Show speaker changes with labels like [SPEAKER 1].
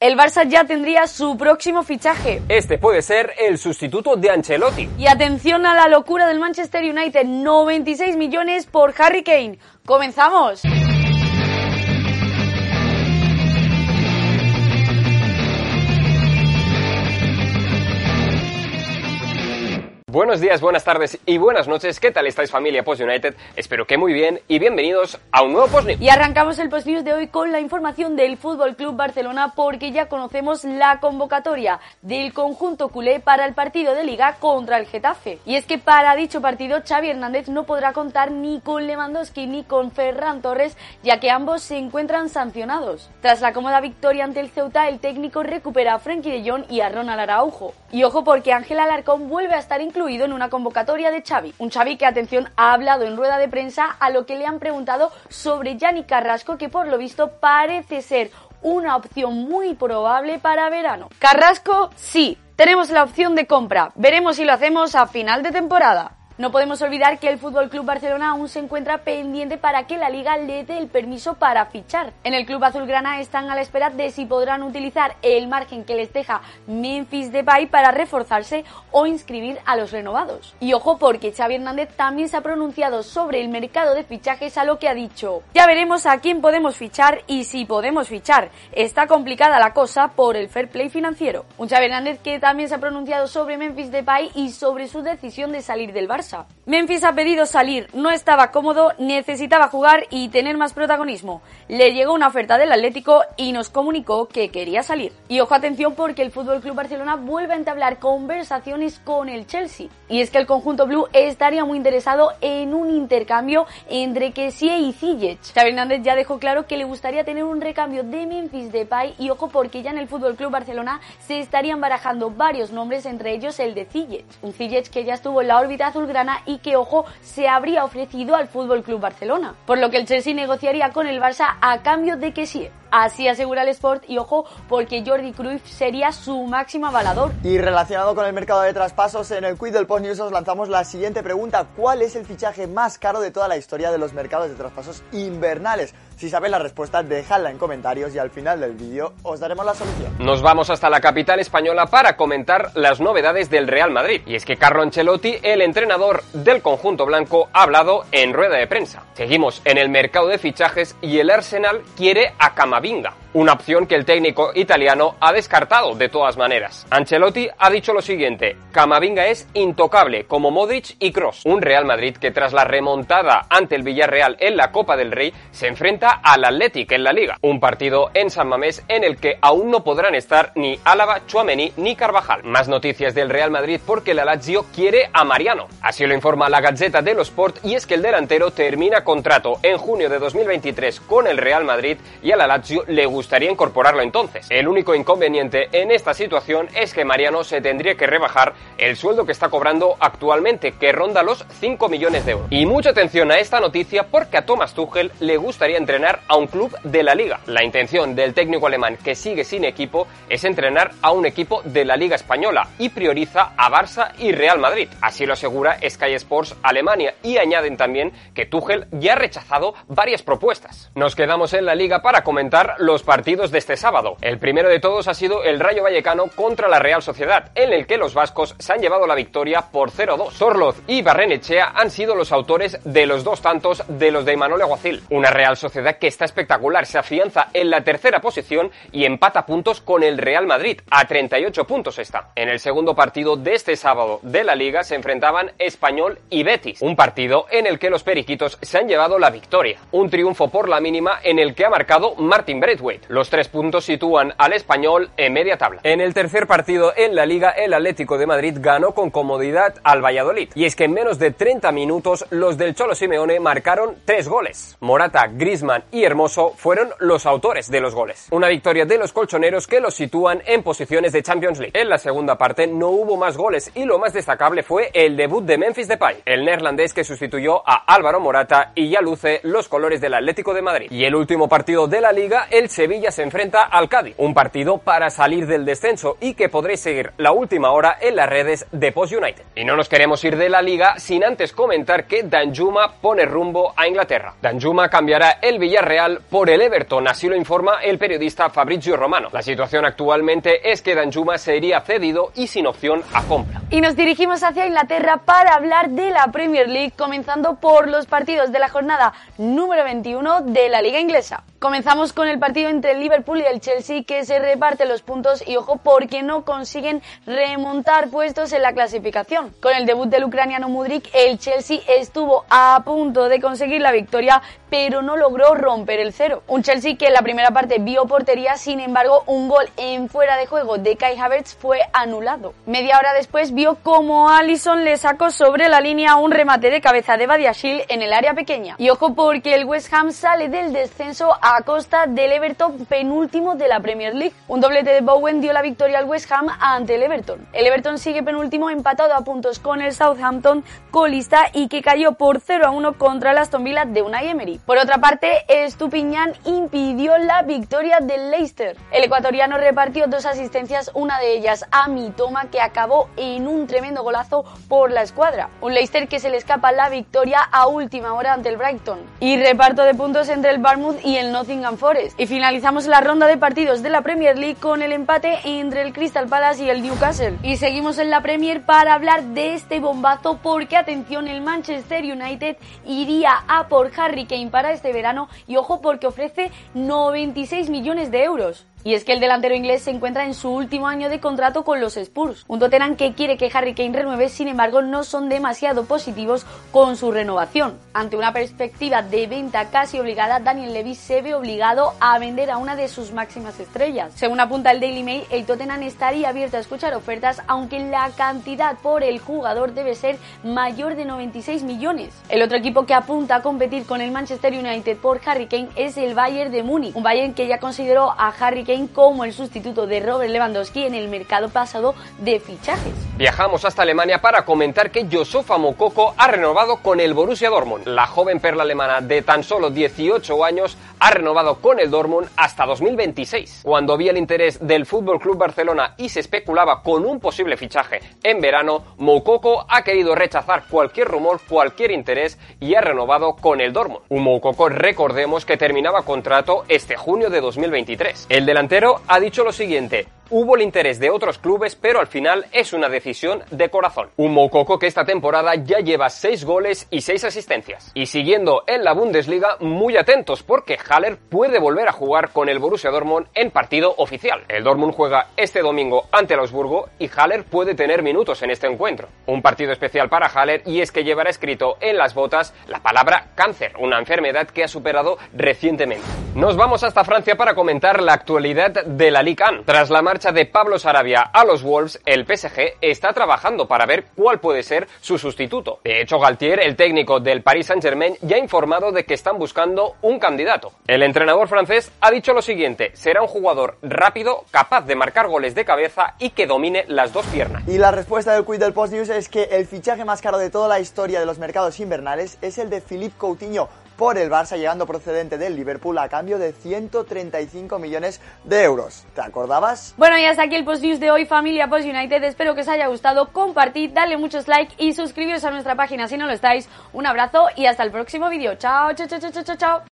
[SPEAKER 1] El Barça ya tendría su próximo fichaje.
[SPEAKER 2] Este puede ser el sustituto de Ancelotti.
[SPEAKER 1] Y atención a la locura del Manchester United, 96 millones por Harry Kane. ¡Comenzamos!
[SPEAKER 2] Buenos días, buenas tardes y buenas noches. ¿Qué tal estáis familia Post United? Espero que muy bien y bienvenidos a un nuevo Post News.
[SPEAKER 1] Y arrancamos el Post News de hoy con la información del Fútbol Club Barcelona porque ya conocemos la convocatoria del conjunto culé para el partido de Liga contra el Getafe. Y es que para dicho partido Xavi Hernández no podrá contar ni con Lewandowski ni con Ferran Torres ya que ambos se encuentran sancionados. Tras la cómoda victoria ante el Ceuta, el técnico recupera a Frenkie de Jong y a Ronald Araujo. Y ojo porque Ángel Alarcón vuelve a estar incluido en una convocatoria de Xavi. Un Xavi que, atención, ha hablado en rueda de prensa a lo que le han preguntado sobre Yanni Carrasco, que por lo visto parece ser una opción muy probable para verano. Carrasco, sí, tenemos la opción de compra. Veremos si lo hacemos a final de temporada. No podemos olvidar que el Fútbol Club Barcelona aún se encuentra pendiente para que la liga le dé el permiso para fichar. En el club azulgrana están a la espera de si podrán utilizar el margen que les deja Memphis Depay para reforzarse o inscribir a los renovados. Y ojo porque Xavi Hernández también se ha pronunciado sobre el mercado de fichajes a lo que ha dicho: "Ya veremos a quién podemos fichar y si podemos fichar. Está complicada la cosa por el fair play financiero." Un Xavi Hernández que también se ha pronunciado sobre Memphis Depay y sobre su decisión de salir del Barça. Memphis ha pedido salir, no estaba cómodo, necesitaba jugar y tener más protagonismo. Le llegó una oferta del Atlético y nos comunicó que quería salir. Y ojo atención porque el Fútbol Club Barcelona vuelve a entablar conversaciones con el Chelsea. Y es que el conjunto blue estaría muy interesado en un intercambio entre Kessie y Ziyech. Xavi Hernández ya dejó claro que le gustaría tener un recambio de Memphis Depay y ojo porque ya en el Fútbol Club Barcelona se estarían barajando varios nombres, entre ellos el de Ziyech. Un Ziyech que ya estuvo en la órbita azulgrana y que, ojo, se habría ofrecido al Fútbol Club Barcelona. Por lo que el Chelsea negociaría con el Barça a cambio de que sí. Así asegura el Sport y ojo porque Jordi Cruyff sería su máximo avalador.
[SPEAKER 3] Y relacionado con el mercado de traspasos, en el quiz del Post News os lanzamos la siguiente pregunta. ¿Cuál es el fichaje más caro de toda la historia de los mercados de traspasos invernales? Si sabéis la respuesta, dejadla en comentarios y al final del vídeo os daremos la solución.
[SPEAKER 2] Nos vamos hasta la capital española para comentar las novedades del Real Madrid. Y es que Carlo Ancelotti, el entrenador del conjunto blanco, ha hablado en rueda de prensa. Seguimos en el mercado de fichajes y el Arsenal quiere a Camavinga una opción que el técnico italiano ha descartado de todas maneras. Ancelotti ha dicho lo siguiente, Camavinga es intocable como Modric y Cross, un Real Madrid que tras la remontada ante el Villarreal en la Copa del Rey se enfrenta al Athletic en la Liga, un partido en San Mamés en el que aún no podrán estar ni Álava, Chuameni ni Carvajal. Más noticias del Real Madrid porque la Lazio quiere a Mariano. Así lo informa la Gazzetta dello Sport y es que el delantero termina contrato en junio de 2023 con el Real Madrid y a la Lazio le gusta gustaría incorporarlo entonces. El único inconveniente en esta situación es que Mariano se tendría que rebajar el sueldo que está cobrando actualmente, que ronda los 5 millones de euros. Y mucha atención a esta noticia porque a Thomas Tuchel le gustaría entrenar a un club de la liga. La intención del técnico alemán que sigue sin equipo es entrenar a un equipo de la liga española y prioriza a Barça y Real Madrid. Así lo asegura Sky Sports Alemania y añaden también que Tuchel ya ha rechazado varias propuestas. Nos quedamos en la liga para comentar los partidos de este sábado. El primero de todos ha sido el Rayo Vallecano contra la Real Sociedad, en el que los vascos se han llevado la victoria por 0-2. Sorloz y Barrenechea han sido los autores de los dos tantos de los de Imanol Aguacil. Una Real Sociedad que está espectacular, se afianza en la tercera posición y empata puntos con el Real Madrid, a 38 puntos está. En el segundo partido de este sábado de la Liga se enfrentaban Español y Betis, un partido en el que los periquitos se han llevado la victoria. Un triunfo por la mínima en el que ha marcado Martin Braithwaite los tres puntos sitúan al español en media tabla. En el tercer partido en la liga, el Atlético de Madrid ganó con comodidad al Valladolid. Y es que en menos de 30 minutos los del Cholo Simeone marcaron tres goles. Morata, Grisman y Hermoso fueron los autores de los goles. Una victoria de los colchoneros que los sitúan en posiciones de Champions League. En la segunda parte no hubo más goles y lo más destacable fue el debut de Memphis Depay, el neerlandés que sustituyó a Álvaro Morata y ya luce los colores del Atlético de Madrid. Y el último partido de la liga, el Sevilla Sevilla se enfrenta al Cádiz, un partido para salir del descenso y que podréis seguir la última hora en las redes de Post United. Y no nos queremos ir de la liga sin antes comentar que Danjuma pone rumbo a Inglaterra. Danjuma cambiará el Villarreal por el Everton, así lo informa el periodista Fabrizio Romano. La situación actualmente es que Danjuma sería cedido y sin opción a compra.
[SPEAKER 1] Y nos dirigimos hacia Inglaterra para hablar de la Premier League, comenzando por los partidos de la jornada número 21 de la Liga Inglesa. Comenzamos con el partido entre el Liverpool y el Chelsea que se reparte los puntos y ojo porque no consiguen remontar puestos en la clasificación. Con el debut del ucraniano Mudrik, el Chelsea estuvo a punto de conseguir la victoria pero no logró romper el cero. Un Chelsea que en la primera parte vio portería, sin embargo un gol en fuera de juego de Kai Havertz fue anulado. Media hora después vio como Allison le sacó sobre la línea un remate de cabeza de Badiashil en el área pequeña. Y ojo porque el West Ham sale del descenso a costa del Everton penúltimo de la Premier League. Un doblete de Bowen dio la victoria al West Ham ante el Everton. El Everton sigue penúltimo empatado a puntos con el Southampton colista y que cayó por 0 a 1 contra el Aston Villa de Unai Emery. Por otra parte, Estupiñán impidió la victoria del Leicester. El ecuatoriano repartió dos asistencias, una de ellas a Mitoma que acabó en un tremendo golazo por la escuadra. Un Leicester que se le escapa la victoria a última hora ante el Brighton. Y reparto de puntos entre el Bournemouth y el Nottingham Forest. Y finalizamos la ronda de partidos de la Premier League con el empate entre el Crystal Palace y el Newcastle. Y seguimos en la Premier para hablar de este bombazo porque atención, el Manchester United iría a por Harry Kane para este verano y ojo porque ofrece 96 millones de euros. Y es que el delantero inglés se encuentra en su último año de contrato con los Spurs. Un Tottenham que quiere que Harry Kane renueve, sin embargo, no son demasiado positivos con su renovación. Ante una perspectiva de venta casi obligada, Daniel Levy se ve obligado a vender a una de sus máximas estrellas. Según apunta el Daily Mail, el Tottenham estaría abierto a escuchar ofertas, aunque la cantidad por el jugador debe ser mayor de 96 millones. El otro equipo que apunta a competir con el Manchester United por Harry Kane es el Bayern de Múnich, un Bayern que ya consideró a Harry Kane como el sustituto de Robert Lewandowski en el mercado pasado de fichajes.
[SPEAKER 2] Viajamos hasta Alemania para comentar que Josofa Mokoko ha renovado con el Borussia Dortmund. La joven perla alemana de tan solo 18 años ha renovado con el Dortmund hasta 2026. Cuando vi el interés del Fútbol Club Barcelona y se especulaba con un posible fichaje en verano, Moukoko ha querido rechazar cualquier rumor, cualquier interés y ha renovado con el Dortmund. Un Moukoko, recordemos que terminaba contrato este junio de 2023. El delantero ha dicho lo siguiente: Hubo el interés de otros clubes, pero al final es una decisión de corazón. Un Moukoko que esta temporada ya lleva 6 goles y 6 asistencias. Y siguiendo en la Bundesliga, muy atentos porque Haller puede volver a jugar con el Borussia Dortmund en partido oficial. El Dortmund juega este domingo ante el Augsburgo y Haller puede tener minutos en este encuentro. Un partido especial para Haller y es que llevará escrito en las botas la palabra cáncer, una enfermedad que ha superado recientemente. Nos vamos hasta Francia para comentar la actualidad de la Ligue 1. Tras la de Pablo Sarabia a los Wolves, el PSG está trabajando para ver cuál puede ser su sustituto. De hecho, Galtier, el técnico del Paris Saint-Germain, ya ha informado de que están buscando un candidato. El entrenador francés ha dicho lo siguiente, será un jugador rápido, capaz de marcar goles de cabeza y que domine las dos piernas.
[SPEAKER 3] Y la respuesta del quiz del Post News es que el fichaje más caro de toda la historia de los mercados invernales es el de Philippe Coutinho, por el Barça, llegando procedente del Liverpool a cambio de 135 millones de euros. ¿Te acordabas?
[SPEAKER 1] Bueno, y hasta aquí el Post News de hoy, familia Post United. Espero que os haya gustado. Compartid, dale muchos likes y suscribiros a nuestra página si no lo estáis. Un abrazo y hasta el próximo vídeo. Chao, chao, chao, chao, chao, chao.